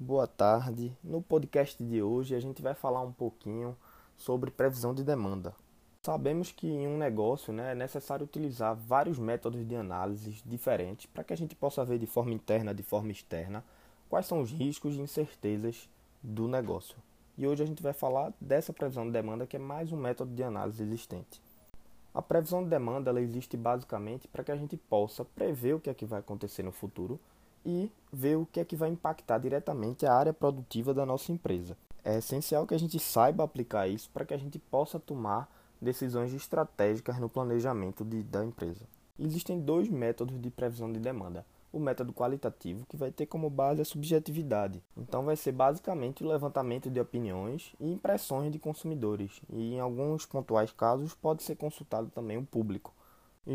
boa tarde. No podcast de hoje a gente vai falar um pouquinho sobre previsão de demanda. Sabemos que em um negócio né, é necessário utilizar vários métodos de análise diferentes para que a gente possa ver de forma interna, de forma externa, quais são os riscos e incertezas do negócio. E hoje a gente vai falar dessa previsão de demanda que é mais um método de análise existente. A previsão de demanda ela existe basicamente para que a gente possa prever o que é que vai acontecer no futuro e ver o que é que vai impactar diretamente a área produtiva da nossa empresa. É essencial que a gente saiba aplicar isso para que a gente possa tomar decisões estratégicas no planejamento de, da empresa. Existem dois métodos de previsão de demanda. O método qualitativo, que vai ter como base a subjetividade. Então, vai ser basicamente o levantamento de opiniões e impressões de consumidores, e em alguns pontuais casos pode ser consultado também o público.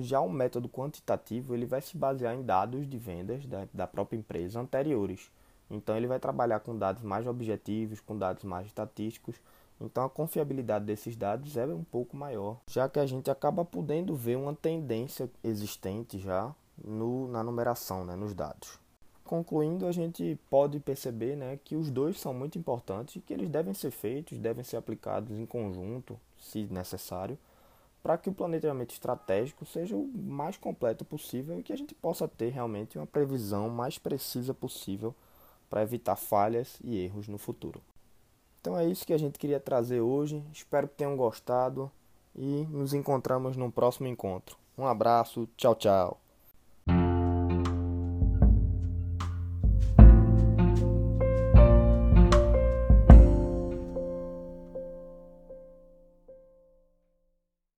Já o método quantitativo ele vai se basear em dados de vendas da, da própria empresa anteriores. Então ele vai trabalhar com dados mais objetivos, com dados mais estatísticos. Então a confiabilidade desses dados é um pouco maior, já que a gente acaba podendo ver uma tendência existente já no, na numeração, né, nos dados. Concluindo, a gente pode perceber né, que os dois são muito importantes e que eles devem ser feitos, devem ser aplicados em conjunto, se necessário, para que o planejamento estratégico seja o mais completo possível e que a gente possa ter realmente uma previsão mais precisa possível para evitar falhas e erros no futuro. Então é isso que a gente queria trazer hoje. Espero que tenham gostado e nos encontramos no próximo encontro. Um abraço, tchau, tchau.